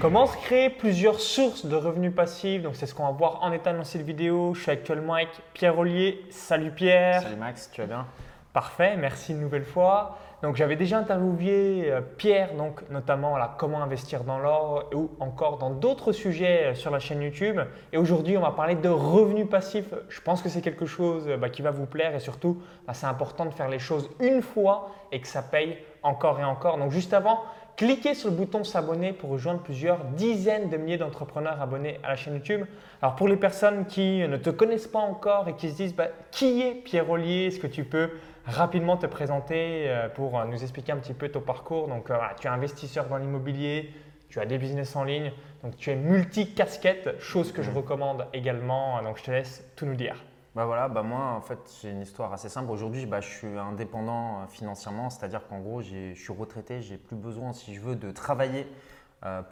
Comment se créer plusieurs sources de revenus passifs Donc c'est ce qu'on va voir en état dans cette vidéo. Je suis actuellement avec Pierre Ollier. Salut Pierre. Salut Max, tu vas bien? Parfait, merci une nouvelle fois. Donc j'avais déjà interviewé euh, Pierre, donc notamment là, comment investir dans l'or ou encore dans d'autres sujets euh, sur la chaîne YouTube. Et aujourd'hui, on va parler de revenus passifs. Je pense que c'est quelque chose euh, bah, qui va vous plaire et surtout, bah, c'est important de faire les choses une fois et que ça paye encore et encore. Donc juste avant, cliquez sur le bouton s'abonner pour rejoindre plusieurs dizaines de milliers d'entrepreneurs abonnés à la chaîne YouTube. Alors pour les personnes qui ne te connaissent pas encore et qui se disent bah, qui est Pierre Ollier, est-ce que tu peux rapidement te présenter euh, pour euh, nous expliquer un petit peu ton parcours? Donc, euh, tu es investisseur dans l'immobilier, tu as des business en ligne, donc tu es multi-casquette, chose que je recommande également. Donc, je te laisse tout nous dire. Bah voilà, bah moi en fait j'ai une histoire assez simple. Aujourd'hui bah, je suis indépendant financièrement, c'est-à-dire qu'en gros je suis retraité, j'ai plus besoin si je veux de travailler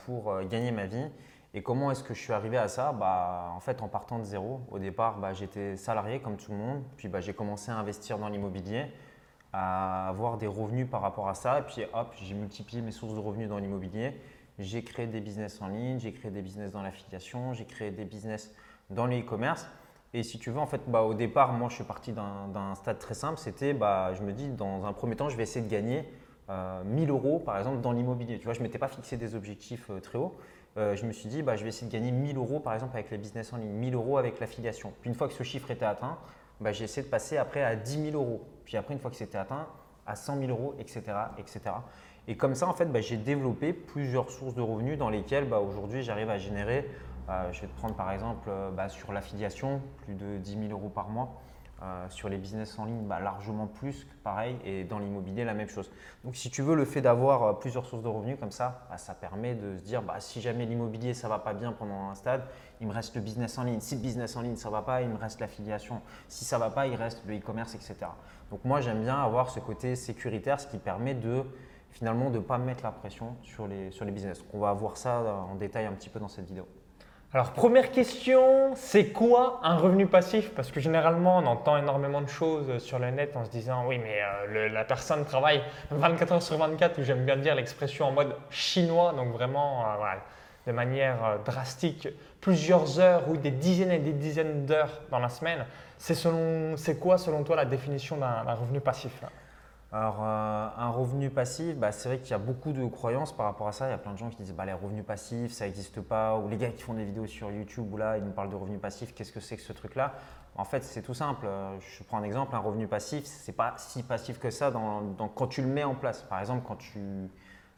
pour gagner ma vie. Et comment est-ce que je suis arrivé à ça? Bah, En fait, en partant de zéro, au départ, bah, j'étais salarié comme tout le monde. Puis bah, j'ai commencé à investir dans l'immobilier, à avoir des revenus par rapport à ça. Et puis hop, j'ai multiplié mes sources de revenus dans l'immobilier. J'ai créé des business en ligne, j'ai créé des business dans l'affiliation, j'ai créé des business dans le e-commerce. Et si tu veux, en fait, bah, au départ, moi, je suis parti d'un stade très simple. C'était, bah, je me dis, dans un premier temps, je vais essayer de gagner euh, 1000 euros, par exemple, dans l'immobilier. Tu vois, je ne m'étais pas fixé des objectifs euh, très hauts. Euh, je me suis dit, bah, je vais essayer de gagner 1000 euros par exemple avec les business en ligne, 1000 euros avec l'affiliation. Puis une fois que ce chiffre était atteint, bah, j'ai essayé de passer après à 10 000 euros. Puis après, une fois que c'était atteint, à 100 000 euros, etc. etc. Et comme ça, en fait, bah, j'ai développé plusieurs sources de revenus dans lesquelles bah, aujourd'hui j'arrive à générer, je vais te prendre par exemple euh, sur l'affiliation, plus de 10 000 euros par mois. Euh, sur les business en ligne, bah, largement plus, pareil, et dans l'immobilier, la même chose. Donc, si tu veux, le fait d'avoir euh, plusieurs sources de revenus comme ça, bah, ça permet de se dire, bah, si jamais l'immobilier, ça ne va pas bien pendant un stade, il me reste le business en ligne. Si le business en ligne, ça ne va pas, il me reste l'affiliation. Si ça ne va pas, il reste le e-commerce, etc. Donc, moi, j'aime bien avoir ce côté sécuritaire, ce qui permet de finalement de ne pas mettre la pression sur les, sur les business. on va voir ça en détail un petit peu dans cette vidéo. Alors première question, c'est quoi un revenu passif? Parce que généralement on entend énormément de choses sur le net en se disant oui mais euh, la personne travaille 24 heures sur 24 ou j'aime bien dire l'expression en mode chinois, donc vraiment euh, de manière euh, drastique, plusieurs heures ou des dizaines et des dizaines d'heures dans la semaine. C'est quoi selon toi la définition d'un revenu passif alors, euh, un revenu passif, bah, c'est vrai qu'il y a beaucoup de croyances par rapport à ça. Il y a plein de gens qui disent bah, les revenus passifs, ça n'existe pas. Ou les gars qui font des vidéos sur YouTube où là, ils nous parlent de revenus passifs, qu'est-ce que c'est que ce truc-là? En fait, c'est tout simple. Je prends un exemple un revenu passif, ce n'est pas si passif que ça quand tu le mets en place. Par exemple, quand tu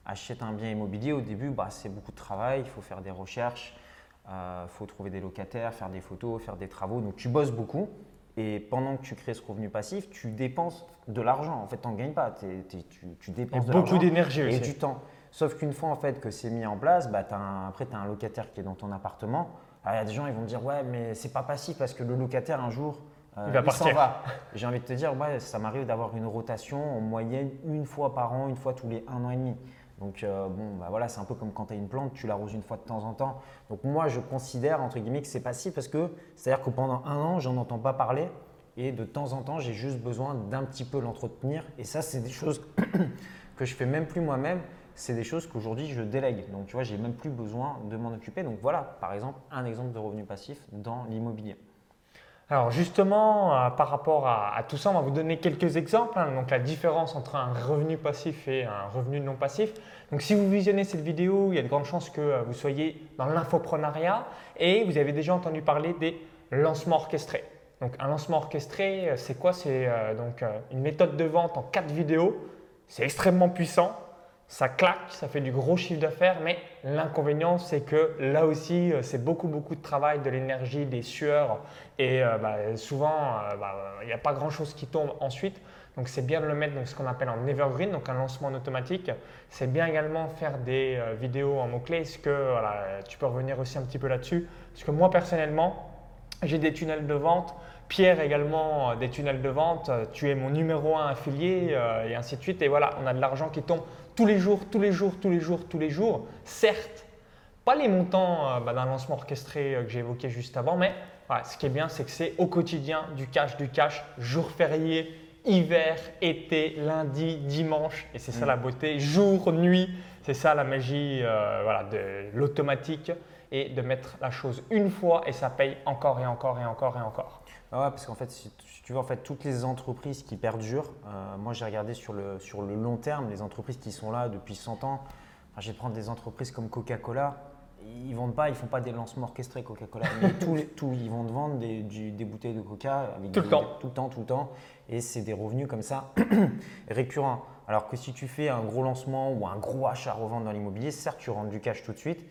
achètes un bien immobilier, au début, bah, c'est beaucoup de travail, il faut faire des recherches, il euh, faut trouver des locataires, faire des photos, faire des travaux. Donc, tu bosses beaucoup. Et pendant que tu crées ce revenu passif, tu dépenses de l'argent. En fait, tu n'en gagnes pas. tu, dépenses de beaucoup d'énergie et du temps. Sauf qu'une fois en fait, que c'est mis en place, bah, après, tu as un locataire qui est dans ton appartement. Il y a des gens ils vont me dire Ouais, mais c'est pas passif parce que le locataire, un jour, euh, il, va partir. va. J'ai envie de te dire Ouais, ça m'arrive d'avoir une rotation en moyenne une fois par an, une fois tous les un an et demi. Donc euh, bon, bah voilà, c'est un peu comme quand tu as une plante, tu l'arroses une fois de temps en temps. Donc moi, je considère entre guillemets que c'est passif parce que c'est-à-dire que pendant un an, j'en entends pas parler et de temps en temps, j'ai juste besoin d'un petit peu l'entretenir. Et ça, c'est des choses que je fais même plus moi-même. C'est des choses qu'aujourd'hui je délègue. Donc tu vois, j'ai même plus besoin de m'en occuper. Donc voilà, par exemple, un exemple de revenu passif dans l'immobilier. Alors justement, euh, par rapport à, tout ça, on va vous donner quelques exemples. Hein. donc la différence entre un revenu passif et un revenu non passif. Donc si vous visionnez cette vidéo, il y a de grandes chances que euh, vous soyez dans l'infoprenariat et vous avez déjà entendu parler des lancements orchestrés. Donc un lancement orchestré, euh, c'est quoi? C'est donc une méthode de vente en quatre vidéos. C'est extrêmement puissant ça claque, ça fait du gros chiffre d'affaires, mais l'inconvénient, c'est que là aussi, euh, c'est beaucoup, beaucoup de travail, de l'énergie, des sueurs, et euh, bah, souvent, euh, bah, il n'y a pas grand-chose qui tombe ensuite. Donc, c'est bien de le mettre dans ce qu'on appelle en evergreen, donc un lancement en automatique. C'est bien également faire des vidéos en mots-clés. Est-ce que tu peux revenir aussi un petit peu là-dessus Parce que moi, personnellement, j'ai des tunnels de vente. Pierre également des tunnels de vente. Tu es mon numéro un affilié et ainsi de suite. Et voilà, on a de l'argent qui tombe tous les jours, tous les jours, tous les jours, tous les jours. Certes, pas les montants euh, bah, d'un lancement orchestré euh, que j'ai évoqué juste avant, mais ce qui est bien, c'est que c'est au quotidien du cash, du cash, jour férié, hiver, été, lundi, dimanche, et c'est ça mm. la beauté, jour, nuit, C'est ça la magie euh, voilà, de l'automatique et de mettre la chose une fois et ça paye encore et encore et encore et encore. Ah ouais, parce qu'en fait, si tu veux, en fait, toutes les entreprises qui perdurent, euh, moi j'ai regardé sur le, sur le long terme, les entreprises qui sont là depuis 100 ans, enfin, je vais prendre des entreprises comme Coca-Cola, ils vendent pas, ils font pas des lancements orchestrés Coca-Cola, mais tout, tout, ils vont te vendre des, des bouteilles de Coca avec tout le temps, tout le temps, tout le temps, et c'est des revenus comme ça récurrents. Alors que si tu fais un gros lancement ou un gros achat revente dans l'immobilier, certes tu rentres du cash tout de suite,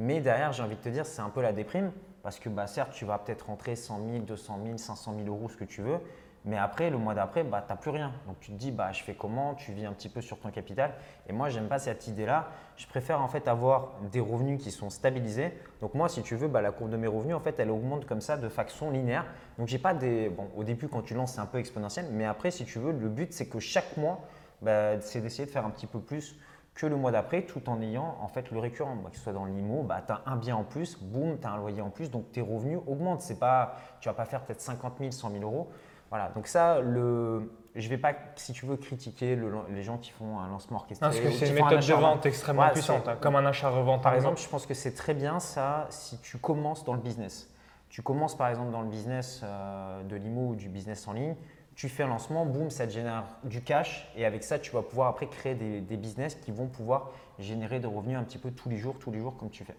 mais derrière j'ai envie de te dire c'est un peu la déprime parce que bah, certes, tu vas peut-être rentrer 100 000, 200 000, 500 000 euros, ce que tu veux. Mais après, le mois d'après, bah, tu n'as plus rien. Donc tu te dis, bah, je fais comment Tu vis un petit peu sur ton capital. Et moi, j'aime pas cette idée-là. Je préfère en fait avoir des revenus qui sont stabilisés. Donc moi, si tu veux, bah, la courbe de mes revenus, en fait, elle augmente comme ça de façon linéaire. Donc j'ai pas des… Bon, au début, quand tu lances, c'est un peu exponentiel. Mais après, si tu veux, le but, c'est que chaque mois, bah, c'est d'essayer de faire un petit peu plus que le mois d'après tout en ayant en fait le récurrent. que ce soit dans l'IMO, bah, tu as un bien en plus, boum, tu as un loyer en plus, donc tes revenus augmentent. C'est pas, tu vas pas faire peut-être 50 000, 100 000 euros. Voilà, donc ça, le, je vais pas, si tu veux, critiquer les gens qui font un lancement orchestré. Parce que c'est une méthode de vente extrêmement puissante, hein, comme un achat-revente. Par exemple, je pense que c'est très bien ça si tu commences dans le business. Tu commences par exemple dans le business euh, de l'IMO ou du business en ligne, tu fais un lancement, boum, ça te génère du cash et avec ça, tu vas pouvoir après créer des, business qui vont pouvoir générer des revenus un petit peu tous les jours, tous les jours comme tu fais.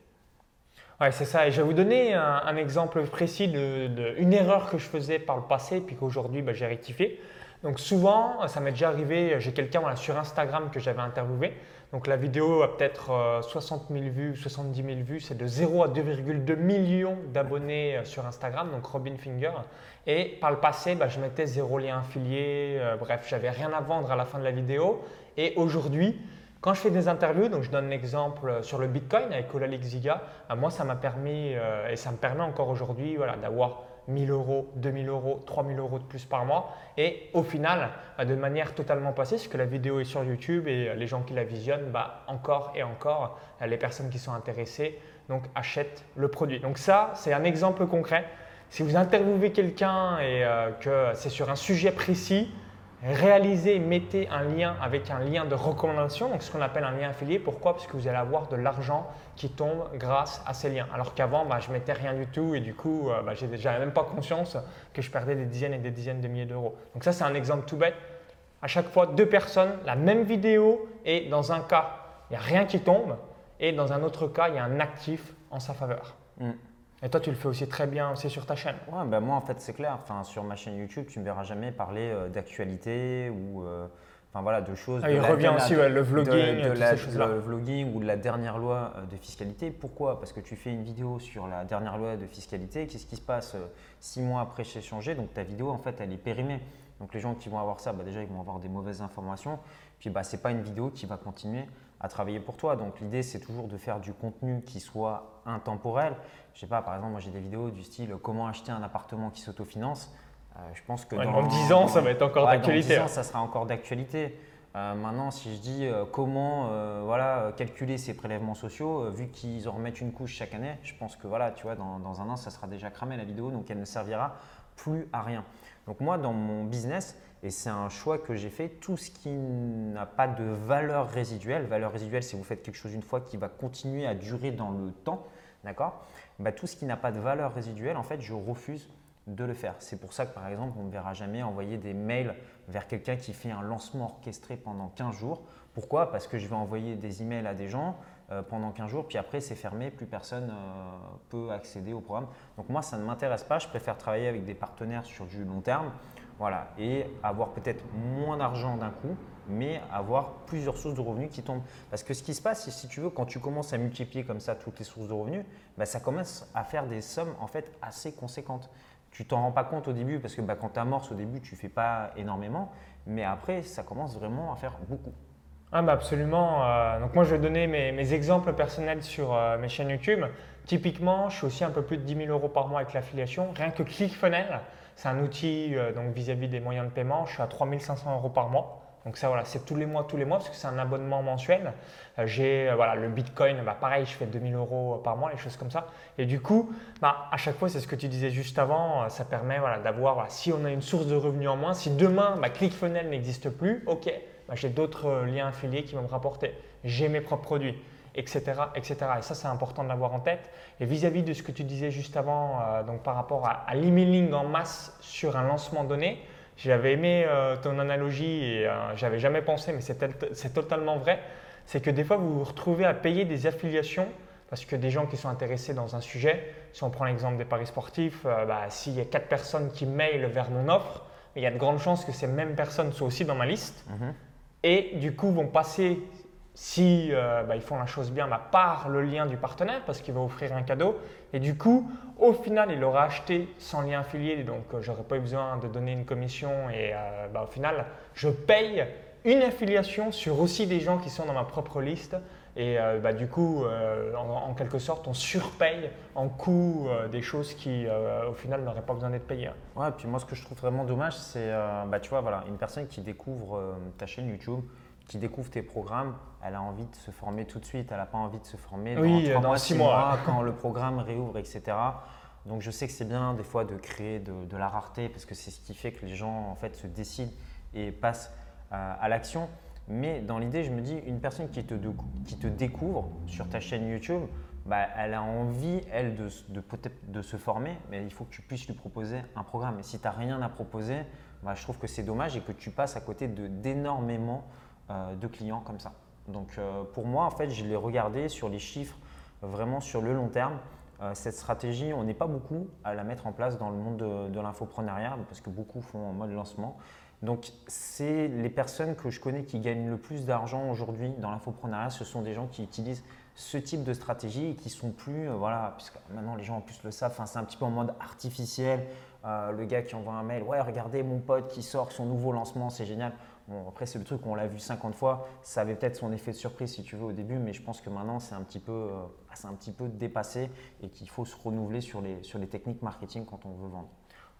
Ouais, c'est ça. Et je vais vous donner un, exemple précis d'une erreur que je faisais par le passé puis qu'aujourd'hui bah, j'ai rectifié. Donc souvent, ça m'est déjà arrivé, j'ai quelqu'un sur Instagram que j'avais interviewé. Donc la vidéo a peut-être 60 000 vues, 70 000 vues, c'est de 0 à 2,2 millions d'abonnés euh, sur Instagram, donc Robin Finger. Et par le passé, bah, je mettais zéro lien affilié, euh, bref, j'avais rien à vendre à la fin de la vidéo. Et aujourd'hui, quand je fais des interviews, donc je donne l'exemple euh, sur le Bitcoin avec Olalix Ziga, bah, moi ça m'a permis et ça me permet encore aujourd'hui voilà, d'avoir 1000 euros, 2000 euros, 3000 euros de plus par mois. Et au final, de manière totalement passée, parce que la vidéo est sur YouTube et euh, les gens qui la visionnent, bah, encore et encore, euh, les personnes qui sont intéressées donc, achètent le produit. Donc ça, c'est un exemple concret. Si vous interviewez quelqu'un et euh, que c'est sur un sujet précis, réalisez, mettez un lien avec un lien de recommandation, donc ce qu'on appelle un lien affilié. Pourquoi? Parce que vous allez avoir de l'argent qui tombe grâce à ces liens. Alors qu'avant, bah, je mettais rien du tout et du coup, euh, bah, je n'avais même pas conscience que je perdais des dizaines et des dizaines de milliers d'euros. Donc ça, c'est un exemple tout bête. À chaque fois, deux personnes, la même vidéo et dans un cas, il n'y a rien qui tombe et dans un autre cas, il y a un actif en sa faveur. Mm. Et toi, tu le fais aussi très bien aussi sur ta chaîne. Ouais, ben moi, en fait, c'est clair. Enfin, sur ma chaîne YouTube, tu ne me verras jamais parler euh, d'actualité ou euh, enfin, voilà, de choses. Ah, il revient aussi le vlogging, de, la, le vlogging ou de la dernière loi euh, de fiscalité. Pourquoi? Parce que tu fais une vidéo sur la dernière loi de fiscalité. Qu'est-ce qui se passe six mois après chez changé Donc ta vidéo, en fait, elle est périmée. Donc les gens qui vont avoir ça, bah, déjà, ils vont avoir des mauvaises informations. Puis bah, ce n'est pas une vidéo qui va continuer à travailler pour toi. Donc l'idée, c'est toujours de faire du contenu qui soit intemporel. Je sais pas, par exemple, moi j'ai des vidéos du style comment acheter un appartement qui s'autofinance. Euh, je pense que dans, 10 ans, ça va être encore d'actualité. Dans 10 ans, ça sera encore d'actualité. Euh, maintenant, si je dis euh, comment voilà, calculer ces prélèvements sociaux, vu qu'ils en remettent une couche chaque année, je pense que voilà, tu vois, dans, dans, un an, ça sera déjà cramé la vidéo, donc elle ne servira plus à rien. Donc moi, dans mon business, et c'est un choix que j'ai fait. Tout ce qui n'a pas de valeur résiduelle, valeur résiduelle, c'est vous faites quelque chose une fois qui va continuer à durer dans le temps, d'accord? Bah, Tout ce qui n'a pas de valeur résiduelle, en fait, je refuse de le faire. C'est pour ça que par exemple, on ne verra jamais envoyer des mails vers quelqu'un qui fait un lancement orchestré pendant 15 jours. Pourquoi? Parce que je vais envoyer des emails à des gens euh, pendant 15 jours, puis après c'est fermé, plus personne euh, peut accéder au programme. Donc moi, ça ne m'intéresse pas, je préfère travailler avec des partenaires sur du long terme. Voilà, et avoir peut-être moins d'argent d'un coup, mais avoir plusieurs sources de revenus qui tombent. Parce que ce qui se passe, si tu veux, quand tu commences à multiplier comme ça toutes les sources de revenus, bah, ça commence à faire des sommes en fait assez conséquentes. Tu t'en rends pas compte au début parce que bah, quand tu amorces au début, tu fais pas énormément, mais après, ça commence vraiment à faire beaucoup. Ah bah absolument. Euh, donc moi, je vais donner mes, exemples personnels sur euh, mes chaînes YouTube. Typiquement, je suis aussi un peu plus de 10 000 euros par mois avec l'affiliation. Rien que ClickFunnels, c'est un outil euh, donc vis-à-vis des moyens de paiement. Je suis à 3500 euros par mois. Donc ça, voilà, c'est tous les mois, tous les mois, parce que c'est un abonnement mensuel. Euh, j'ai euh, voilà, le Bitcoin, bah, pareil, je fais 2000 euros par mois, les choses comme ça. Et du coup, bah, à chaque fois, c'est ce que tu disais juste avant, ça permet voilà, d'avoir, si on a une source de revenus en moins, si demain, bah, ClickFunnels n'existe plus, ok, bah, j'ai d'autres liens affiliés qui vont me rapporter. J'ai mes propres produits etc., etc. Et ça, c'est important de l'avoir en tête. Et vis-à-vis de ce que tu disais juste avant, euh, donc par rapport à, l'emailing en masse sur un lancement donné, j'avais aimé euh, ton analogie et euh, j'avais jamais pensé, mais c'est totalement vrai. C'est que des fois, vous vous retrouvez à payer des affiliations parce que des gens qui sont intéressés dans un sujet, si on prend l'exemple des paris sportifs, bah, s'il y a quatre personnes qui mailent vers mon offre, il y a de grandes chances que ces mêmes personnes soient aussi dans ma liste. Mhm. Et du coup, vont passer si euh, bah, ils font la chose bien, bah, par le lien du partenaire parce qu'il va offrir un cadeau. Et du coup, au final, il aura acheté sans lien affilié, donc euh, j'aurais pas eu besoin de donner une commission. Et euh, bah, au final, je paye une affiliation sur aussi des gens qui sont dans ma propre liste. Et du coup, en, quelque sorte, on surpaye en coût des choses qui, au final, n'auraient pas besoin d'être payées. Ouais, et puis moi, ce que je trouve vraiment dommage, c'est, tu vois, voilà, une personne qui découvre ta chaîne YouTube, qui découvre tes programmes, elle a envie de se former tout de suite. Elle n'a pas envie de se former dans, mois, six mois, quand le programme réouvre, etc. Donc je sais que c'est bien des fois de créer de, la rareté parce que c'est ce qui fait que les gens en fait se décident et passent euh, à l'action. Mais dans l'idée, je me dis, une personne qui te, qui te découvre sur ta chaîne YouTube, bah, elle a envie, elle, de, de, de se former, mais il faut que tu puisses lui proposer un programme. Et si tu n'as rien à proposer, bah, je trouve que c'est dommage et que tu passes à côté d'énormément de clients comme ça. Donc euh, pour moi, en fait, je l'ai regardé sur les chiffres vraiment sur le long terme. Euh, cette stratégie, on n'est pas beaucoup à la mettre en place dans le monde de, de l'infoprenariat parce que beaucoup font en mode lancement. Donc, c'est les personnes que je connais qui gagnent le plus d'argent aujourd'hui dans l'infoprenariat, ce sont des gens qui utilisent ce type de stratégie et qui sont plus, voilà, puisque maintenant les gens en plus le savent, c'est un petit peu en mode artificiel. le gars qui envoie un mail, ouais, regardez mon pote qui sort son nouveau lancement, c'est génial après, c'est le truc, on l'a vu 50 fois. Ça avait peut-être son effet de surprise, si tu veux, au début, mais je pense que maintenant, c'est un, petit peu, euh, un petit peu dépassé et qu'il faut se renouveler sur les, sur les techniques marketing quand on veut vendre.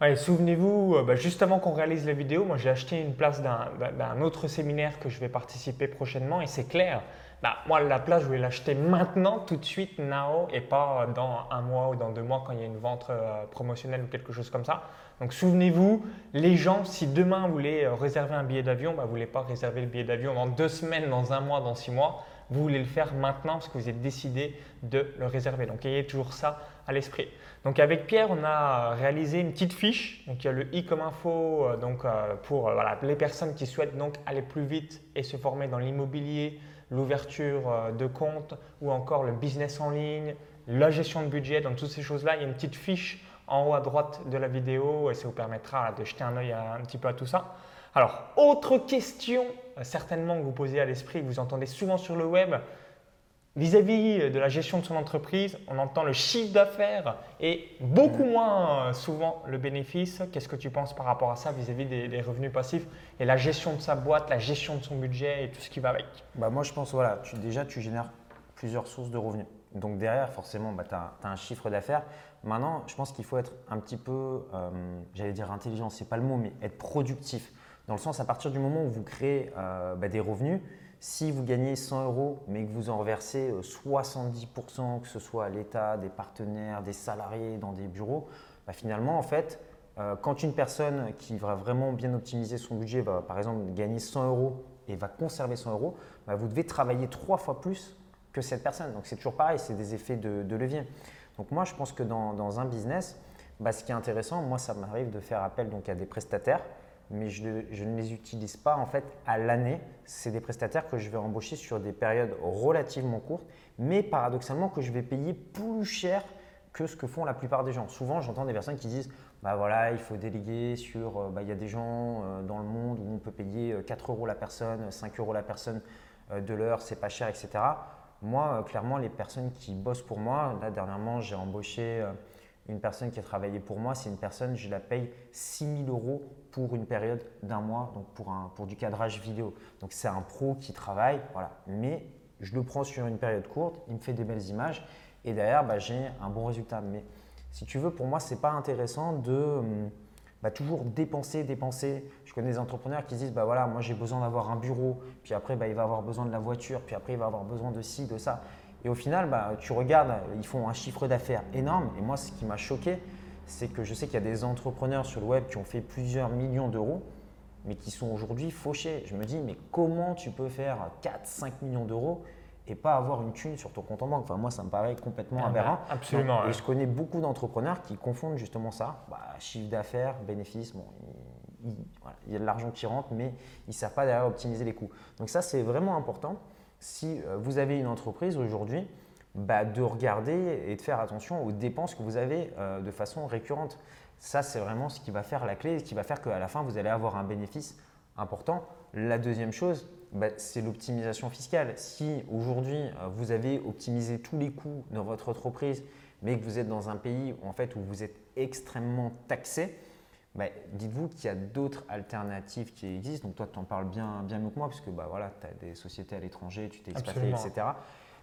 Ouais, Souvenez-vous, euh, bah, juste avant qu'on réalise la vidéo, moi j'ai acheté une place d'un autre séminaire que je vais participer prochainement et c'est clair. Bah, moi, la place, je vais l'acheter maintenant, tout de suite, now, et pas dans un mois ou dans deux mois quand il y a une vente euh, promotionnelle ou quelque chose comme ça. Donc souvenez-vous, les gens, si demain vous voulez euh, réserver un billet d'avion, bah, vous ne voulez pas réserver le billet d'avion dans deux semaines, dans un mois, dans six mois, vous voulez le faire maintenant parce que vous êtes décidé de le réserver. Donc ayez toujours ça à l'esprit. Donc avec Pierre, on a réalisé une petite fiche. Donc il y a le i comme info euh, donc, pour les personnes qui souhaitent donc aller plus vite et se former dans l'immobilier, l'ouverture de compte ou encore le business en ligne, la gestion de budget. Donc toutes ces choses-là, il y a une petite fiche en haut à droite de la vidéo et ça vous permettra de jeter un œil un petit peu à tout ça. Alors, autre question euh, certainement que vous posez à l'esprit, que vous entendez souvent sur le web, vis-à-vis de la gestion de son entreprise, on entend le chiffre d'affaires et beaucoup moins euh, souvent le bénéfice. Qu'est-ce que tu penses par rapport à ça vis-à-vis des, revenus passifs et la gestion de sa boîte, la gestion de son budget et tout ce qui va avec? Bah Moi, je pense, voilà, tu, déjà, tu génères plusieurs sources de revenus. Donc derrière, forcément, bah, tu as, un chiffre d'affaires. Maintenant, je pense qu'il faut être un petit peu, euh, j'allais dire intelligent, c'est pas le mot, mais être productif. Dans le sens, à partir du moment où vous créez euh, bah, des revenus, si vous gagnez 100 euros, mais que vous en reversez 70%, euh, que ce soit à l'État, des partenaires, des salariés, dans des bureaux, bah, finalement, en fait, quand une personne qui va vraiment bien optimiser son budget va, par exemple, gagner 100 euros et va conserver 100 euros, vous devez travailler trois fois plus que cette personne. Donc c'est toujours pareil, c'est des effets de, levier. Donc moi, je pense que dans, un business, bah, ce qui est intéressant, moi, ça m'arrive de faire appel donc, à des prestataires, mais je, ne les utilise pas en fait à l'année. C'est des prestataires que je vais embaucher sur des périodes relativement courtes, mais paradoxalement que je vais payer plus cher que ce que font la plupart des gens. Souvent, j'entends des personnes qui disent bah voilà, il faut déléguer sur. Euh, bah, il y a des gens euh, dans le monde où on peut payer 4 euh, euros la personne, 5 euros la personne de l'heure, c'est pas cher, etc. Moi, clairement, les personnes qui bossent pour moi, là dernièrement, j'ai embauché une personne qui a travaillé pour moi. C'est une personne, je la paye 6 000 euros pour une période d'un mois, donc pour, un, pour du cadrage vidéo. Donc c'est un pro qui travaille, voilà. Mais je le prends sur une période courte, il me fait des belles images et derrière, bah, j'ai un bon résultat. Mais si tu veux, pour moi, ce n'est pas intéressant de hum, bah, toujours dépenser, dépenser. Je connais des entrepreneurs qui disent bah voilà, moi j'ai besoin d'avoir un bureau, puis après bah, il va avoir besoin de la voiture, puis après il va avoir besoin de ci, de ça. Et au final, bah, tu regardes, ils font un chiffre d'affaires énorme. Et moi, ce qui m'a choqué, c'est que je sais qu'il y a des entrepreneurs sur le web qui ont fait plusieurs millions d'euros, mais qui sont aujourd'hui fauchés. Je me dis, mais comment tu peux faire 4-5 millions d'euros et pas avoir une thune sur ton compte en banque? Enfin, moi, ça me paraît complètement Ah bah, aberrant. absolument, Et ouais. je connais beaucoup d'entrepreneurs qui confondent justement ça. Bah, chiffre d'affaires, bénéfices, bon, il, il- voilà, il y a de l'argent qui rentre, mais ils ne savent pas derrière optimiser les coûts. Donc ça, c'est vraiment important. Si euh, vous avez une entreprise aujourd'hui, bah, de regarder et de faire attention aux dépenses que vous avez euh, de façon récurrente. Ça, c'est vraiment ce qui va faire la clé, ce qui va faire qu'à la fin, vous allez avoir un bénéfice important. La deuxième chose, bah, c'est l'optimisation fiscale. Si aujourd'hui, euh, vous avez optimisé tous les coûts dans votre entreprise, mais que vous êtes dans un pays en fait, où vous êtes extrêmement taxé, bah, dites-vous qu'il y a d'autres alternatives qui existent. Donc toi, tu en parles bien, bien mieux que moi, parce que bah, voilà, tu as des sociétés à l'étranger, tu t'es expatrié, etc.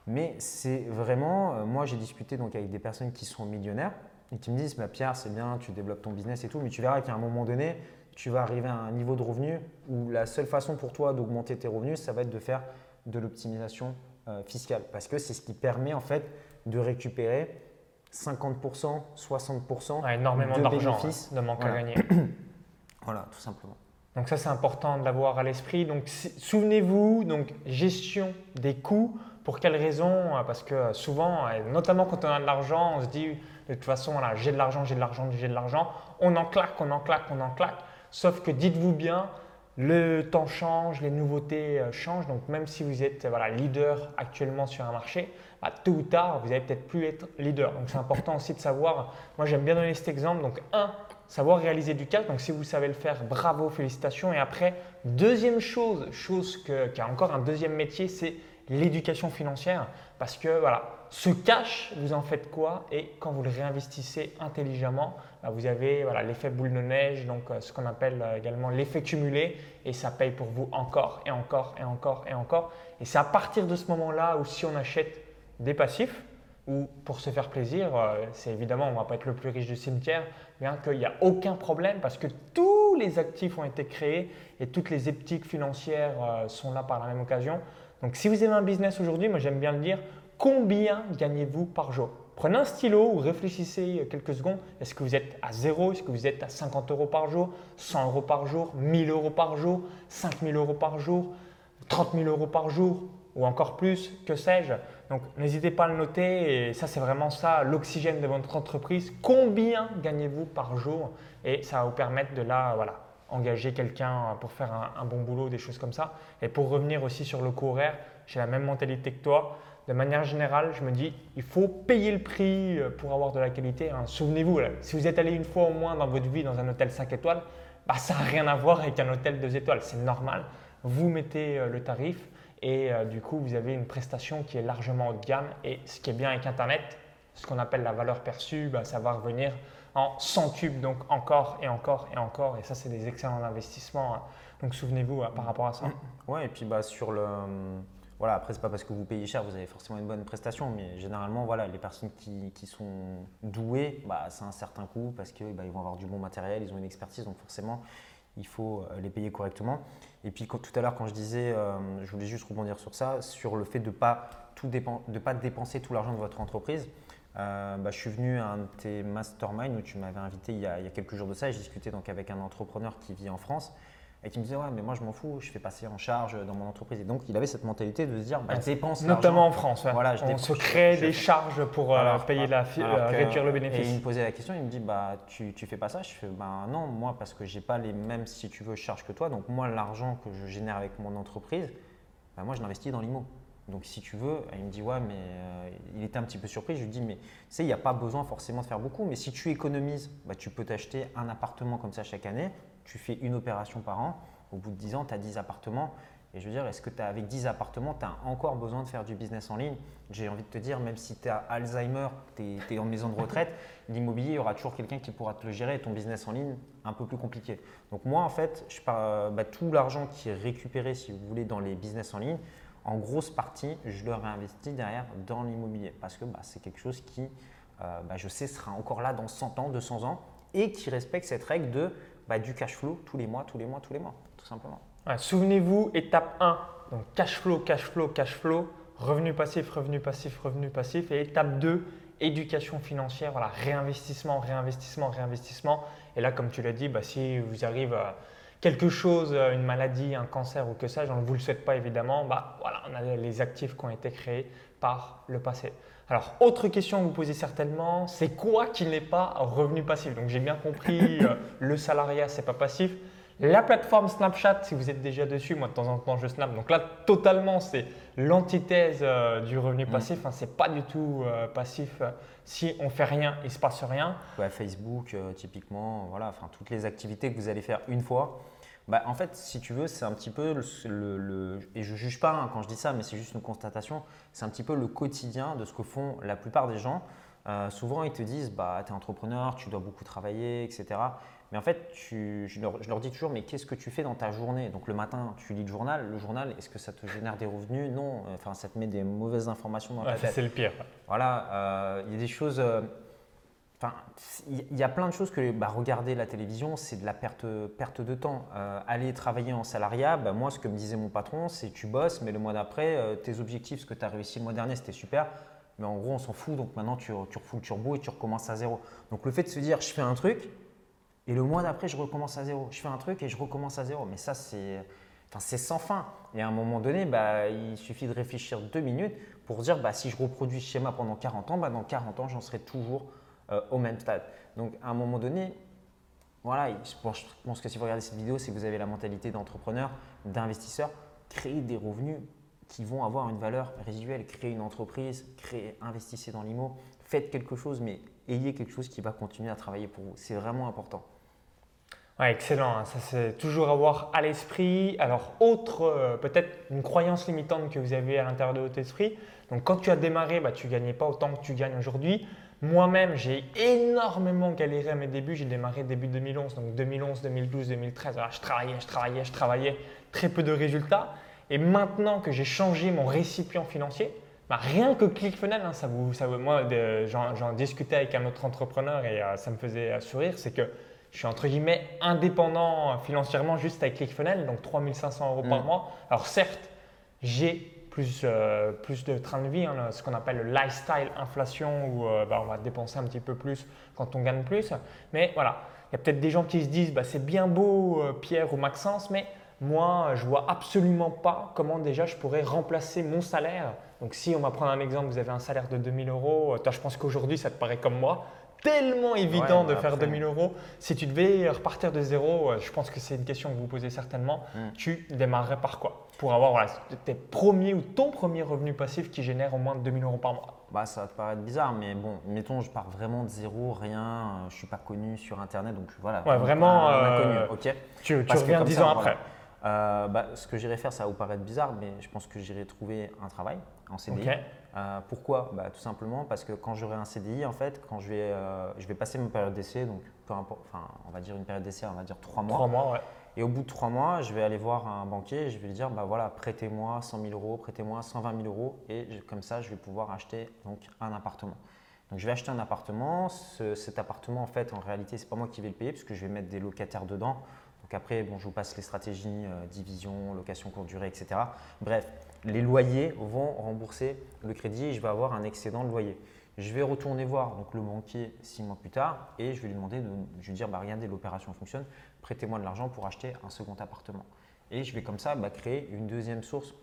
Mais c'est vraiment, euh, moi j'ai discuté donc avec des personnes qui sont millionnaires et qui me disent, bah, Pierre, c'est bien, tu développes ton business et tout, mais tu verras qu'à un moment donné, tu vas arriver à un niveau de revenu où la seule façon pour toi d'augmenter tes revenus, ça va être de faire de l'optimisation euh, fiscale. Parce que c'est ce qui permet en fait de récupérer 50%, 60% Ouais, énormément de d'argent bénéfices. ouais, de manque à gagner. Voilà, tout simplement. Donc ça, c'est important de l'avoir à l'esprit. Donc souvenez-vous, donc gestion des coûts. Pour quelles raisons? Euh, Parce que souvent, et notamment quand on a de l'argent, on se dit de toute façon, voilà, j'ai de l'argent, j'ai de l'argent, j'ai de l'argent. On en claque, on en claque, on en claque. Sauf que dites-vous bien, le temps change, les nouveautés euh, changent. Donc même si vous êtes voilà, leader actuellement sur un marché, bah, tôt ou tard, vous allez peut-être plus être leader. Donc c'est important aussi de savoir. Moi, j'aime bien donner cet exemple. Donc un, savoir réaliser du cash. Donc si vous savez le faire, bravo, félicitations. Et après, deuxième chose, chose qui a encore un deuxième métier, c'est l'éducation financière. Parce que voilà, ce cash, vous en faites quoi Et quand vous le réinvestissez intelligemment, bah, vous avez l'effet boule de neige, donc euh, ce qu'on appelle euh, également l'effet cumulé, et ça paye pour vous encore et encore et encore et encore. Et c'est à partir de ce moment-là où si on achète des passifs, ou pour se faire plaisir, euh, c'est évidemment, on ne va pas être le plus riche du cimetière, bien qu'il n'y a aucun problème parce que tous les actifs ont été créés et toutes les éthiques financières sont là par la même occasion. Donc si vous avez un business aujourd'hui, moi j'aime bien le dire, combien gagnez-vous par jour? Prenez un stylo ou réfléchissez quelques secondes. Est-ce que vous êtes à zéro? Est-ce que vous êtes à 50 euros par jour? 100 euros par jour? 1000 euros par jour? 5000 euros par jour? 30 000 euros par jour? Ou encore plus, que sais-je? Donc n'hésitez pas à le noter et ça c'est vraiment ça l'oxygène de votre entreprise. Combien gagnez-vous par jour? Et ça va vous permettre de là, voilà, engager quelqu'un pour faire un, bon boulot, des choses comme ça. Et pour revenir aussi sur le coût horaire, j'ai la même mentalité que toi. De manière générale, je me dis, il faut payer le prix euh, pour avoir de la qualité. hein. Souvenez-vous, si vous êtes allé une fois au moins dans votre vie dans un hôtel 5 étoiles, bah, ça n'a rien à voir avec un hôtel 2 étoiles. C'est normal. Vous mettez euh, le tarif et euh, du coup, vous avez une prestation qui est largement haut de gamme. Et ce qui est bien avec Internet, ce qu'on appelle la valeur perçue, bah, ça va revenir en 100 cubes, donc encore et encore et encore. Et ça, c'est des excellents investissements. hein. Donc souvenez-vous par rapport à ça. Ouais, et puis bah, sur le. Voilà, après, c'est pas parce que vous payez cher, vous avez forcément une bonne prestation, mais généralement, voilà, les personnes qui, qui sont douées, bah, c'est un certain coût parce qu'ils bah, vont avoir du bon matériel, ils ont une expertise, donc forcément, il faut euh, les payer correctement. Et puis tout à l'heure, quand je disais, euh, je voulais juste rebondir sur ça, sur le fait de ne pas, pas dépenser tout l'argent de votre entreprise. Euh, bah, je suis venu à un de tes masterminds où tu m'avais invité il y, a, il y a quelques jours de ça et j'ai discuté donc avec un entrepreneur qui vit en France et qui me disait ouais mais moi je m'en fous, je fais passer en charge dans mon entreprise et donc il avait cette mentalité de se dire bah, Ouais. dépense Notamment en. France. ouais. Voilà, je On dépense- se crée je- des je- charges pour euh, payer la alors euh, réduire le Et il bénéfice. me posait la question, il me dit bah tu, tu fais pas ça? Je fais bah non, moi parce que j'ai pas les mêmes si tu veux charges que toi. Donc moi l'argent que je génère avec mon entreprise, bah, moi je l'investis dans l'IMO. Donc si tu veux, il me dit ouais mais euh, il était un petit peu surpris. Je lui dis mais tu sais il n'y a pas besoin forcément de faire beaucoup, mais si tu économises, bah, tu peux t'acheter un appartement comme ça chaque année. Tu fais une opération par an. Au bout de 10 ans, tu as 10 appartements. Et je veux dire, est-ce que as, avec 10 appartements, tu as encore besoin de faire du business en ligne? J'ai envie de te dire, même si tu as Alzheimer, tu es, en maison de retraite, l'immobilier, il y aura toujours quelqu'un qui pourra te le gérer et ton business en ligne, un peu plus compliqué. Donc moi, en fait, bah, tout l'argent qui est récupéré, si vous voulez, dans les business en ligne, en grosse partie, je le réinvestis derrière dans l'immobilier parce que bah, c'est quelque chose qui, euh, bah, je sais, sera encore là dans 100 ans, 200 ans et qui respecte cette règle de, bah, du cash flow tous les mois, tous les mois, tous les mois, tout simplement. Souvenez-vous, étape 1, donc cash flow, cash flow, cash flow, revenu passif, revenu passif, revenu passif. Et étape 2, éducation financière, voilà, réinvestissement, réinvestissement, réinvestissement. Et là, comme tu l'as dit, bah, si vous arrive euh, quelque chose, euh, une maladie, un cancer ou que ça, je ne vous le souhaite pas évidemment, bah voilà, on a les actifs qui ont été créés par le passé. Alors, autre question que vous posez certainement, c'est quoi qui n'est pas revenu passif? Donc, j'ai bien compris, euh, le salariat, c'est pas passif. La plateforme Snapchat, si vous êtes déjà dessus, moi de temps en temps je snap. Donc là, totalement, c'est l'antithèse euh, du revenu mm. passif. Enfin, c'est pas du tout euh, passif. si on fait rien, il se passe rien. Facebook, typiquement, voilà, enfin toutes les activités que vous allez faire une fois. Bah, en fait, si tu veux, c'est un petit peu le, et je juge pas hein, quand je dis ça, mais c'est juste une constatation. C'est un petit peu le quotidien de ce que font la plupart des gens. Euh, souvent, ils te disent, bah, tu es entrepreneur, tu dois beaucoup travailler, etc. Mais en fait, je, leur, dis toujours, mais qu'est-ce que tu fais dans ta journée? Donc le matin, tu lis le journal. Le journal, est-ce que ça te génère des revenus? Non. Enfin, ça te met des mauvaises informations dans ta tête. C'est le pire. Voilà. Euh, il y a des choses. Euh, Enfin, il y a plein de choses que bah, regarder la télévision, c'est de la perte, perte de temps. Euh, aller travailler en salariat, bah, moi, ce que me disait mon patron, c'est tu bosses, mais le mois d'après, euh, tes objectifs, ce que tu as réussi le mois dernier, c'était super. Mais en gros, on s'en fout. Donc maintenant, tu, tu refous le turbo et tu recommences à zéro. Donc le fait de se dire, je fais un truc et le mois d'après, je recommence à zéro. Je fais un truc et je recommence à zéro. Mais ça, c'est enfin, sans fin. Et à un moment donné, bah, il suffit de réfléchir deux minutes pour dire, bah, si je reproduis ce schéma pendant 40 ans, bah, dans 40 ans, j'en serai toujours euh, au même stade. Donc à un moment donné, voilà, je pense que si vous regardez cette vidéo, c'est que vous avez la mentalité d'entrepreneur, d'investisseur, créer des revenus qui vont avoir une valeur résiduelle, créer une entreprise, créer, investissez dans l'IMO, faites quelque chose, mais ayez quelque chose qui va continuer à travailler pour vous. C'est vraiment important. Ouais, excellent, hein. ça c'est toujours avoir à l'esprit. Alors, autre, euh, peut-être une croyance limitante que vous avez à l'intérieur de votre esprit. Donc, quand tu as démarré, bah, tu ne gagnais pas autant que tu gagnes aujourd'hui. Moi-même, j'ai énormément galéré à mes débuts. J'ai démarré début 2011, donc 2011, 2012, 2013. je travaillais, je travaillais, je travaillais, très peu de résultats. Et maintenant que j'ai changé mon récipient financier, bah, rien que ClickFunnels, hein, ça vous, ça moi, j'en discutais avec un autre entrepreneur et euh, ça me faisait euh, sourire, c'est que je suis entre guillemets indépendant financièrement juste avec ClickFunnels, donc 3500 euros par mm. mois. Alors certes, j'ai plus, euh, plus de train de vie, hein, ce qu'on appelle le lifestyle inflation, où euh, bah, on va dépenser un petit peu plus quand on gagne plus. Mais voilà, il y a peut-être des gens qui se disent bah, c'est bien beau euh, Pierre ou Maxence, mais moi je vois absolument pas comment déjà je pourrais remplacer mon salaire. Donc si on va prendre un exemple, vous avez un salaire de 2000 euros, toi je pense qu'aujourd'hui ça te paraît comme moi, tellement évident de faire 2000 euros. Si tu devais repartir de zéro, je pense que c'est une question que vous posez certainement, mm. tu démarrerais par quoi? Pour avoir tes premiers ou ton premier revenu passif qui génère au moins 2000 euros par mois bah, Ça va te paraître bizarre, mais bon, mettons, je pars vraiment de zéro, rien, euh, je ne suis pas connu sur Internet, donc voilà. Ouais, vraiment. Euh, ok? Tu, reviens 10 ans après. Euh, bah, ce que j'irai faire, ça va vous paraître bizarre, mais je pense que j'irai trouver un travail en CDI. Pourquoi? Bah, Tout simplement parce que quand j'aurai un CDI, en fait, quand je vais, je vais passer ma période d'essai, donc peu importe, enfin, on va dire une période d'essai, on va dire 3 mois. 3 mois, ouais. Et au bout de trois mois, je vais aller voir un banquier et je vais lui dire, bah voilà, prêtez-moi 100 000 euros, prêtez-moi 120 000 euros et comme ça, je vais pouvoir acheter donc un appartement. Donc je vais acheter un appartement. cet appartement, en fait, en réalité, c'est pas moi qui vais le payer puisque je vais mettre des locataires dedans. Donc après, bon, je vous passe les stratégies, euh, division, location courte durée, etc. Bref, les loyers vont rembourser le crédit et je vais avoir un excédent de loyer. Je vais retourner voir donc, le banquier six mois plus tard et je vais lui demander de je lui dire bah, regardez, l'opération fonctionne, prêtez-moi de l'argent pour acheter un second appartement. Et je vais comme ça bah, créer une deuxième source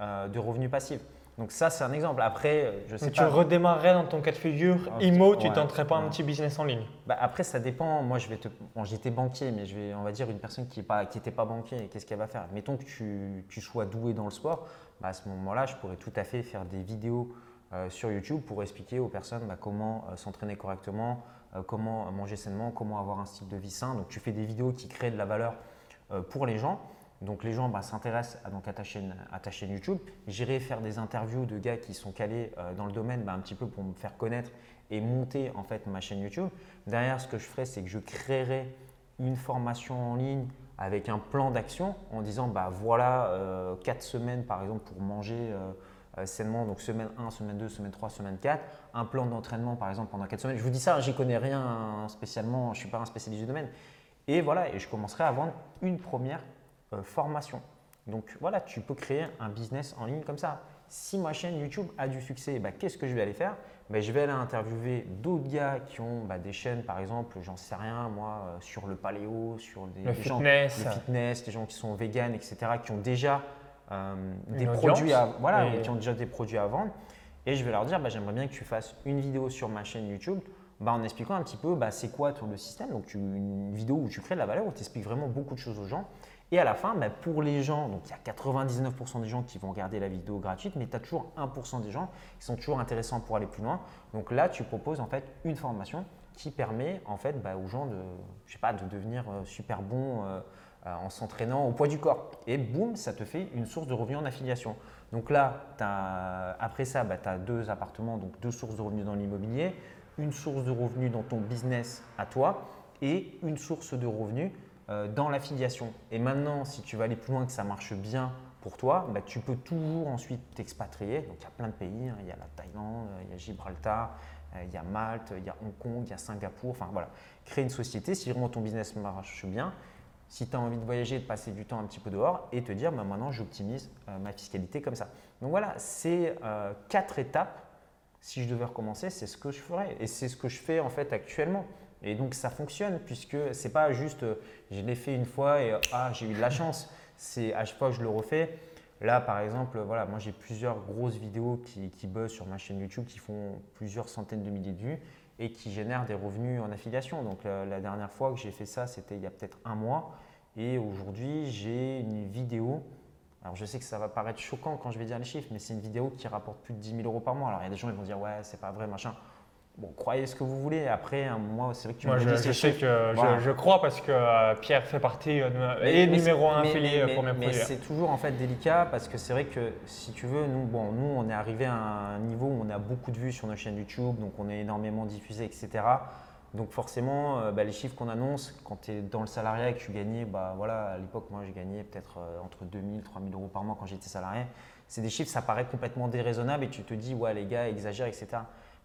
euh, de revenus passifs. Donc ça, c'est un exemple. Après, euh, je sais tu redémarrerais dans ton cas de figure IMO, tu ne tenterais pas un petit business en ligne? Bah Après, ça dépend. Moi, je vais te... j'étais banquier, mais je vais, on va dire, une personne qui n'était pas, qui pas banquier, qu'est-ce qu'elle va faire? Mettons que tu, tu, sois doué dans le sport, bah, à ce moment-là, je pourrais tout à fait faire des vidéos euh, sur YouTube pour expliquer aux personnes bah, comment s'entraîner correctement, euh, comment manger sainement, comment avoir un style de vie sain. Donc tu fais des vidéos qui créent de la valeur euh, pour les gens. Donc les gens bah, s'intéressent à, donc, à, ta chaîne, YouTube. J'irai faire des interviews de gars qui sont calés euh, dans le domaine bah, un petit peu pour me faire connaître et monter en fait ma chaîne YouTube. Derrière, ce que je ferai, c'est que je créerai une formation en ligne avec un plan d'action en disant bah voilà quatre semaines par exemple pour manger euh, sainement, donc semaine 1, semaine 2, semaine 3, semaine 4, un plan d'entraînement par exemple pendant 4 semaines. Je vous dis ça, j'y connais rien spécialement, je ne suis pas un spécialiste du domaine. Et voilà, et je commencerai à vendre une première euh, formation. Donc voilà, tu peux créer un business en ligne comme ça. Si ma chaîne YouTube a du succès, bah, qu'est-ce que je vais aller faire? Ben, je vais aller interviewer d'autres gars qui ont bah, des chaînes, par exemple, j'en sais rien, moi, euh, sur le paléo, sur des, Le des gens, fitness. le fitness, des gens qui sont véganes, etc., qui ont déjà euh, des produits à, voilà, Et- qui ont déjà des produits à vendre. Et je vais leur dire, bah, j'aimerais bien que tu fasses une vidéo sur ma chaîne YouTube bah, en expliquant un petit peu bah, c'est quoi tout le système. Donc tu- une vidéo où tu crées de la valeur, où tu expliques vraiment beaucoup de choses aux gens. Et à la fin, bah, pour les gens, donc il y a 99% des gens qui vont regarder la vidéo gratuite, mais tu as toujours 1% des gens qui sont toujours intéressants pour aller plus loin. Donc là, tu proposes en fait une formation qui permet en fait bah, aux gens de, je sais pas, de devenir euh, super bons euh, euh, en s'entraînant au poids du corps. Et boum, ça te fait une source de revenus en affiliation. Donc là, après ça, tu as deux appartements, donc deux sources de revenus dans l'immobilier, une source de revenus dans ton business à toi et une source de revenus euh, dans l'affiliation. Et maintenant, si tu vas aller plus loin, que ça marche bien pour toi, bah, tu peux toujours ensuite t'expatrier. Donc il y a plein de pays, hein. il y a la Thaïlande, euh, il y a Gibraltar, euh, il y a Malte, il y a Hong Kong, il y a Singapour. Enfin voilà, créer une société si vraiment ton business marche bien. Si tu as envie de voyager, de passer du temps un petit peu dehors et te dire bah, maintenant j'optimise euh, ma fiscalité comme ça. Donc voilà, c'est quatre étapes. Si je devais recommencer, c'est ce que je ferais et c'est ce que je fais en fait actuellement. Et donc ça fonctionne puisque c'est pas juste euh, je l'ai fait une fois et euh, ah j'ai eu de la chance. C'est à chaque fois que je le refais. Là par exemple, voilà, moi j'ai plusieurs grosses vidéos qui, qui buzzent sur ma chaîne YouTube qui font plusieurs centaines de milliers de vues et qui génèrent des revenus en affiliation. Donc la, dernière fois que j'ai fait ça, c'était il y a peut-être un mois. Et aujourd'hui, j'ai une vidéo. Alors je sais que ça va paraître choquant quand je vais dire les chiffres, mais c'est une vidéo qui rapporte plus de 10 000 euros par mois. Alors il y a des gens qui vont dire ouais, c'est pas vrai, machin. Bon, croyez ce que vous voulez. Après, un mois, c'est vrai que tu Moi, m'as je, dit je sais chiffres. que je- Voilà. je, crois parce que euh, Pierre fait partie euh, de Mais- et mais numéro un mais- affilié mais- euh, pour mes mais produits. c'est toujours en fait délicat parce que c'est vrai que si tu veux, nous, bon, nous, on est arrivé à un niveau où on a beaucoup de vues sur nos chaînes YouTube, donc on est énormément diffusé, etc. Donc forcément, euh, bah, les chiffres qu'on annonce, quand tu es dans le salariat et que tu gagnais, bah, voilà, à l'époque, moi, j'ai gagné peut-être euh, entre 2000 et 3000 euros par mois quand j'étais salarié. C'est des chiffres, ça paraît complètement déraisonnable et tu te dis, ouais, les gars exagèrent, etc.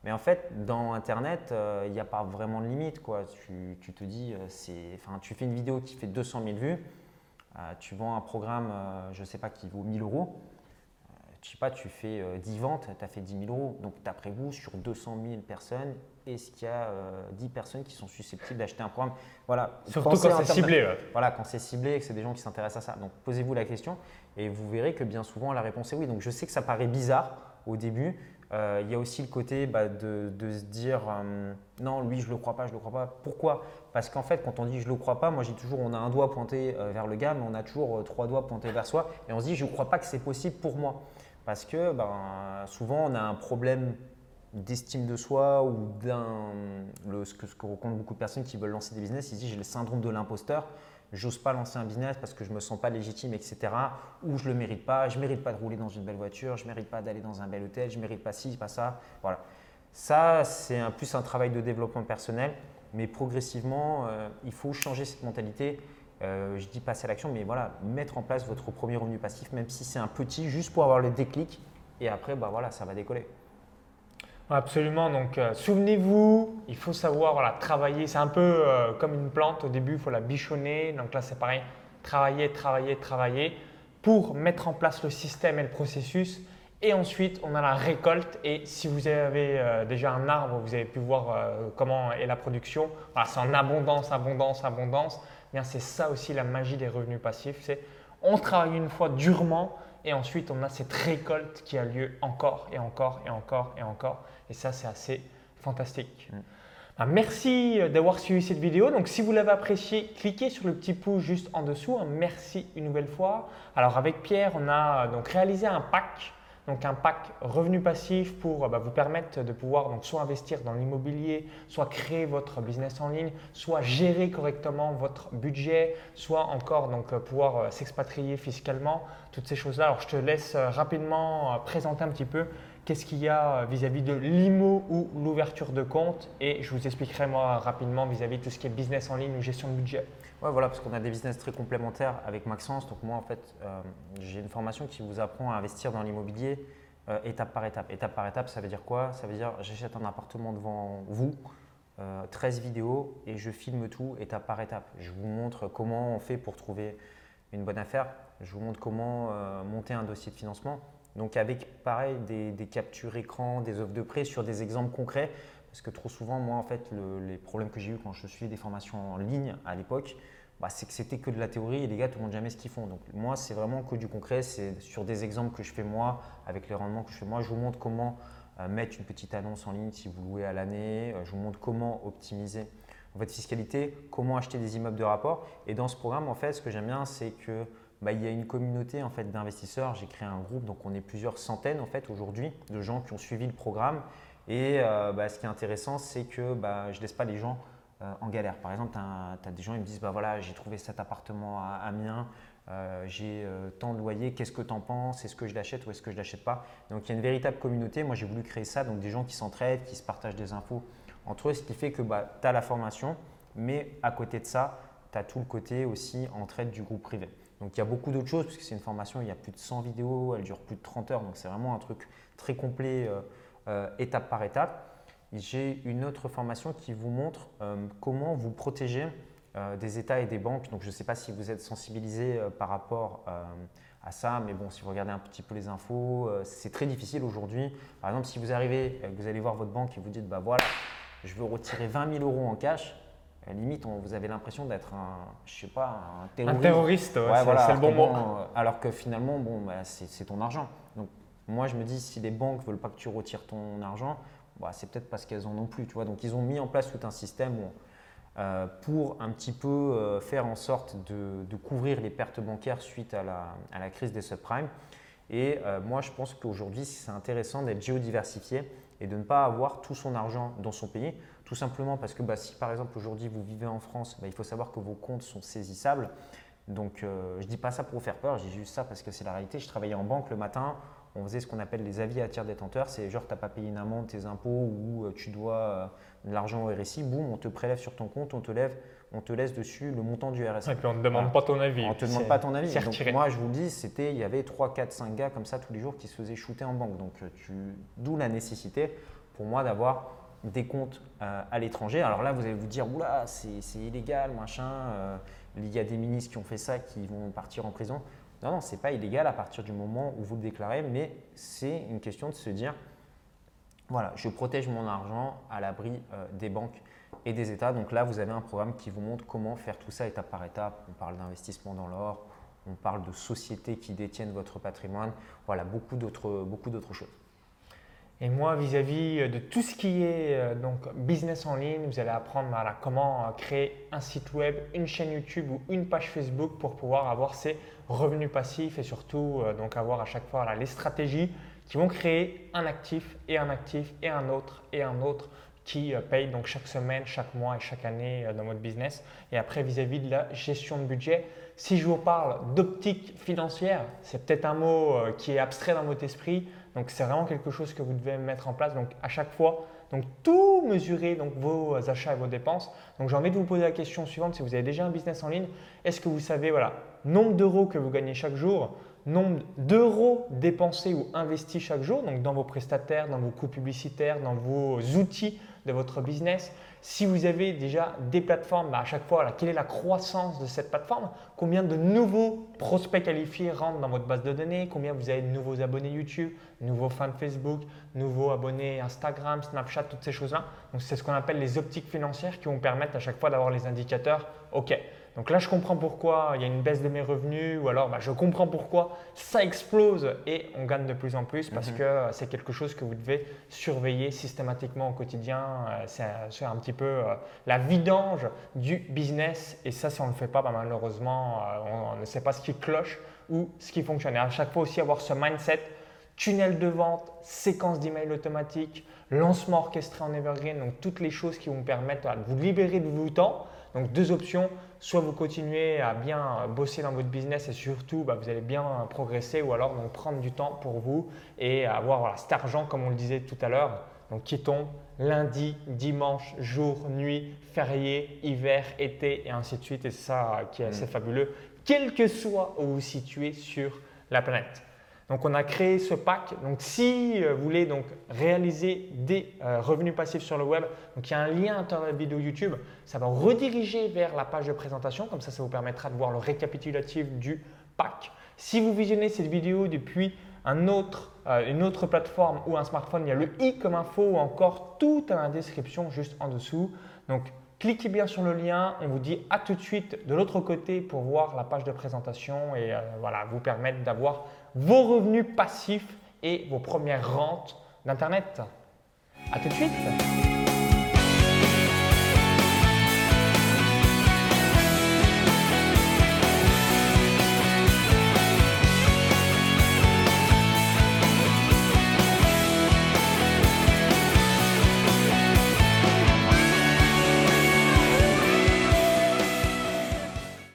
Mais en fait, dans Internet, euh, il n'y a pas vraiment de limite. Quoi. Tu, tu te dis, euh, enfin, tu fais une vidéo qui fait 200 000 vues, euh, tu vends un programme, euh, je ne sais pas, qui vaut 1000 euros. Je sais pas, tu fais euh, 10 ventes, tu as fait 10 000 euros. Donc, d'après vous, sur 200 000 personnes, est-ce qu'il y a euh, 10 personnes qui sont susceptibles d'acheter un programme? Voilà. Surtout quand c'est ciblé. ouais. voilà, quand c'est ciblé et que c'est des gens qui s'intéressent à ça. Donc posez-vous la question et vous verrez que bien souvent la réponse est oui. Donc je sais que ça paraît bizarre au début. Euh, il y a aussi le côté bah, de, se dire euh, non, lui je le crois pas, je le crois pas. Pourquoi? Parce qu'en fait, quand on dit je le crois pas, moi j'ai toujours on a un doigt pointé euh, vers le gars, mais on a toujours trois doigts pointés vers soi et on se dit je ne crois pas que c'est possible pour moi. Parce que ben, souvent on a un problème d'estime de soi ou d'un ce que, ce que rencontrent beaucoup de personnes qui veulent lancer des business, ils se disent j'ai le syndrome de l'imposteur, j'ose pas lancer un business parce que je me sens pas légitime, etc. Ou je le mérite pas, je mérite pas de rouler dans une belle voiture, je mérite pas d'aller dans un bel hôtel, je mérite pas ci, pas ça. Voilà. Ça, c'est un, plus un travail de développement personnel, mais progressivement, euh, il faut changer cette mentalité. Euh, je dis passer à l'action, mais voilà, mettre en place votre premier revenu passif, même si c'est un petit, juste pour avoir le déclic. Et après, bah voilà, ça va décoller. Absolument. Donc, euh, souvenez-vous, il faut savoir travailler. C'est un peu euh, comme une plante. Au début, il faut la bichonner. Donc là, c'est pareil. Travailler, travailler, travailler pour mettre en place le système et le processus. Et ensuite, on a la récolte. Et si vous avez euh, déjà un arbre, vous avez pu voir comment est la production. Voilà, c'est en abondance, abondance, abondance. Eh Bien, c'est ça aussi la magie des revenus passifs. C'est on travaille une fois durement et ensuite on a cette récolte qui a lieu encore et encore et encore et encore. Et ça, c'est assez fantastique. Mm. Ben, merci d'avoir suivi cette vidéo. Donc, si vous l'avez apprécié, cliquez sur le petit pouce juste en dessous. Un Merci une nouvelle fois. Alors, avec Pierre, on a donc réalisé un pack. Donc un pack revenu passif pour bah, vous permettre de pouvoir donc, soit investir dans l'immobilier, soit créer votre business en ligne, soit gérer correctement votre budget, soit encore donc, euh, pouvoir euh, s'expatrier fiscalement, toutes ces choses-là. Alors je te laisse euh, rapidement euh, présenter un petit peu qu'est-ce qu'il y a euh, vis-à-vis de l'IMO ou l'ouverture de compte et je vous expliquerai moi rapidement vis-à-vis de tout ce qui est business en ligne ou gestion de budget. Ouais, voilà, parce qu'on a des business très complémentaires avec Maxence. Donc moi, en fait, euh, j'ai une formation qui vous apprend à investir dans l'immobilier euh, étape par étape. Étape par étape, ça veut dire quoi? Ça veut dire j'achète un appartement devant vous, euh, 13 vidéos et je filme tout étape par étape. Je vous montre comment on fait pour trouver une bonne affaire. Je vous montre comment euh, monter un dossier de financement. Donc avec pareil des, captures écran, des offres de prêt sur des exemples concrets. Parce que trop souvent, moi en fait, les problèmes que j'ai eu quand je suivais des formations en ligne à l'époque, bah, c'est que c'était que de la théorie et les gars te montrent jamais ce qu'ils font. Donc moi, c'est vraiment que du concret. C'est sur des exemples que je fais moi, avec les rendements que je fais moi. Je vous montre comment euh, mettre une petite annonce en ligne si vous louez à l'année. Euh, je vous montre comment optimiser votre fiscalité, comment acheter des immeubles de rapport. Et dans ce programme, en fait, ce que j'aime bien, c'est que bah, il y a une communauté en fait d'investisseurs. J'ai créé un groupe, donc on est plusieurs centaines en fait aujourd'hui de gens qui ont suivi le programme. Et euh, bah, ce qui est intéressant, c'est que bah, je ne laisse pas les gens en galère. Par exemple, tu as, des gens qui me disent bah, voilà, j'ai trouvé cet appartement à Amiens, euh, j'ai euh, tant de loyer, qu'est-ce que tu en penses? Est-ce que je l'achète ou est-ce que je ne l'achète pas? Donc il y a une véritable communauté. Moi j'ai voulu créer ça, donc des gens qui s'entraident, qui se partagent des infos entre eux, ce qui fait que tu as la formation, mais à côté de ça, tu as tout le côté aussi entraide du groupe privé. Donc il y a beaucoup d'autres choses, puisque c'est une formation, il y a plus de 100 vidéos, elle dure plus de 30 heures, donc c'est vraiment un truc très complet euh, étape par étape. J'ai une autre formation qui vous montre comment vous protéger euh, des États et des banques. Donc je ne sais pas si vous êtes sensibilisé euh, par rapport euh, à ça, mais bon, si vous regardez un petit peu les infos, c'est très difficile aujourd'hui. Par exemple, si vous arrivez, vous allez voir votre banque et vous dites, bah voilà, je veux retirer 20 000 euros en cash, à limite, vous avez l'impression d'être un, je sais pas, un terroriste. Un terroriste, ouais, c'est le bon mot. alors que finalement, bon, bah, c'est ton argent. Moi, je me dis, si les banques veulent pas que tu retires ton argent, bah, c'est peut-être parce qu'elles en ont plus. Donc ils ont mis en place tout un système euh, pour un petit peu euh, faire en sorte de, couvrir les pertes bancaires suite à la, crise des subprimes. Et euh, moi, je pense qu'aujourd'hui, c'est intéressant d'être géodiversifié et de ne pas avoir tout son argent dans son pays, tout simplement parce que bah, si par exemple aujourd'hui vous vivez en France, bah, il faut savoir que vos comptes sont saisissables. Donc je ne dis pas ça pour vous faire peur, dis juste ça parce que c'est la réalité. Je travaillais en banque le matin, on faisait ce qu'on appelle les avis à tiers détenteurs. C'est genre, tu n'as pas payé une amende, tes impôts ou euh, tu dois euh, de l'argent au RSI, boum, on te prélève sur ton compte, on te, lève, on te laisse dessus le montant du RSI. Et puis on ne te demande pas ton avis. On ne te demande pas ton avis. Donc, moi, je vous le dis, c'était, il y avait 3, 4, 5 gars comme ça tous les jours qui se faisaient shooter en banque. Donc, euh, d'où la nécessité pour moi d'avoir des comptes à l'étranger. Alors là, vous allez vous dire, oula, c'est illégal, machin. il y a des ministres qui ont fait ça, qui vont partir en prison. Non, non, ce n'est pas illégal à partir du moment où vous le déclarez, mais c'est une question de se dire, voilà, je protège mon argent à l'abri euh, des banques et des États. Donc là, vous avez un programme qui vous montre comment faire tout ça étape par étape. On parle d'investissement dans l'or, on parle de sociétés qui détiennent votre patrimoine, voilà, beaucoup d'autres choses. Et moi, vis-à-vis euh, de tout ce qui est euh, donc business en ligne, vous allez apprendre comment euh, créer un site web, une chaîne YouTube ou une page Facebook pour pouvoir avoir ces revenus passifs et surtout donc avoir à chaque fois les stratégies qui vont créer un actif et un actif et un autre et un autre qui paye donc chaque semaine, chaque mois et chaque année dans votre business. Et après, vis-à-vis de la gestion de budget, si je vous parle d'optique financière, c'est peut-être un mot qui est abstrait dans votre esprit, donc c'est vraiment quelque chose que vous devez mettre en place. Donc à chaque fois, donc tout mesurer vos achats et vos dépenses. Donc j'ai envie de vous poser la question suivante si vous avez déjà un business en ligne, est-ce que vous savez voilà nombre d'euros que vous gagnez chaque jour, nombre d'euros dépensés ou investis chaque jour, donc dans vos prestataires, dans vos coûts publicitaires, dans vos outils de votre business. Si vous avez déjà des plateformes, bah, à chaque fois, quelle est la croissance de cette plateforme? Combien de nouveaux prospects qualifiés rentrent dans votre base de données? Combien vous avez de nouveaux abonnés YouTube, nouveaux fans Facebook, nouveaux abonnés Instagram, Snapchat, toutes ces choses-là? Donc c'est ce qu'on appelle les optiques financières qui vont permettre à chaque fois d'avoir les indicateurs. OK, donc là, je comprends pourquoi il y a une baisse de mes revenus ou alors bah, je comprends pourquoi ça explose et on gagne de plus en plus parce mhm. que euh, c'est quelque chose que vous devez surveiller systématiquement au quotidien. Euh, c'est un petit peu euh, la vidange du business et ça, si on ne le fait pas, bah, malheureusement, on ne sait pas ce qui cloche ou ce qui fonctionne. Et à chaque fois aussi avoir ce mindset tunnel de vente, séquence d'emails automatiques, lancement orchestré en evergreen, donc toutes les choses qui vont permettre de vous libérer de vos temps. Donc deux options, soit vous continuez à bien bosser dans votre business et surtout bah, vous allez bien progresser ou alors donc, prendre du temps pour vous et avoir cet argent comme on le disait tout à l'heure donc qui tombe lundi, dimanche, jour, nuit, férié, hiver, été et ainsi de suite et c'est ça qui est assez mm. fabuleux quel que soit où vous vous situez sur la planète. Donc, on a créé ce pack. Donc, si euh, vous voulez donc réaliser des euh, revenus passifs sur le web, donc il y a un lien à la vidéo YouTube, ça va rediriger vers la page de présentation. Comme ça, ça vous permettra de voir le récapitulatif du pack. Si vous visionnez cette vidéo depuis un autre, euh, une autre plateforme ou un smartphone, il y a le i comme info ou encore tout à la description juste en dessous. Donc, cliquez bien sur le lien. On vous dit à tout de suite de l'autre côté pour voir la page de présentation et voilà, vous permettre d'avoir vos revenus passifs et vos premières rentes d'Internet. À tout de suite